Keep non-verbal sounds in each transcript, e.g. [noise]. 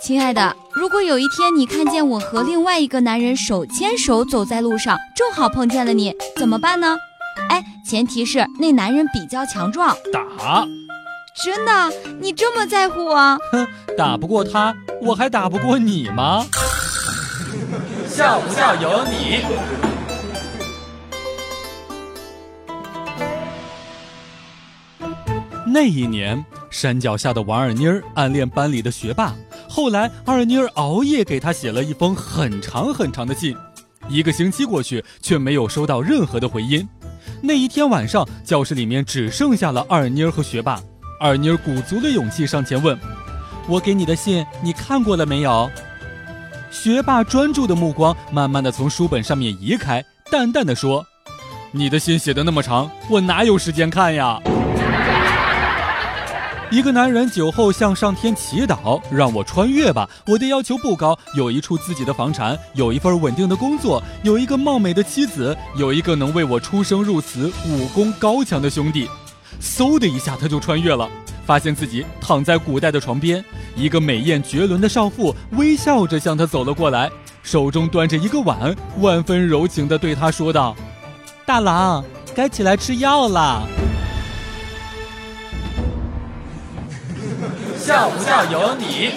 亲爱的，如果有一天你看见我和另外一个男人手牵手走在路上，正好碰见了你，怎么办呢？哎，前提是那男人比较强壮。打。真的？你这么在乎我？哼，打不过他，我还打不过你吗？笑不笑由你。那一年，山脚下的王二妮儿暗恋班里的学霸。后来，二妮儿熬夜给他写了一封很长很长的信，一个星期过去，却没有收到任何的回音。那一天晚上，教室里面只剩下了二妮儿和学霸。二妮儿鼓足了勇气上前问：“我给你的信，你看过了没有？”学霸专注的目光慢慢的从书本上面移开，淡淡的说：“你的信写的那么长，我哪有时间看呀？”一个男人酒后向上天祈祷，让我穿越吧。我的要求不高，有一处自己的房产，有一份稳定的工作，有一个貌美的妻子，有一个能为我出生入死、武功高强的兄弟。嗖的一下，他就穿越了，发现自己躺在古代的床边，一个美艳绝伦的少妇微笑着向他走了过来，手中端着一个碗，万分柔情地对他说道：“大郎，该起来吃药了。”笑不笑由你。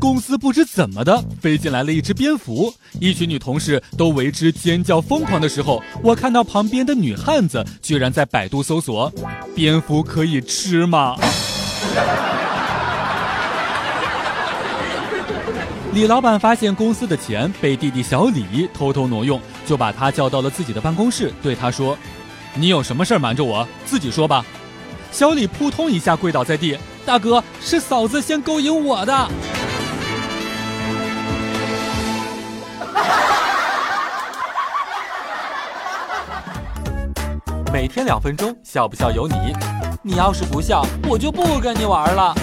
公司不知怎么的飞进来了一只蝙蝠，一群女同事都为之尖叫疯狂的时候，我看到旁边的女汉子居然在百度搜索：“蝙蝠可以吃吗？” [laughs] 李老板发现公司的钱被弟弟小李偷偷挪用，就把他叫到了自己的办公室，对他说。你有什么事瞒着我？自己说吧。小李扑通一下跪倒在地，大哥，是嫂子先勾引我的。每天两分钟，笑不笑由你。你要是不笑，我就不跟你玩了。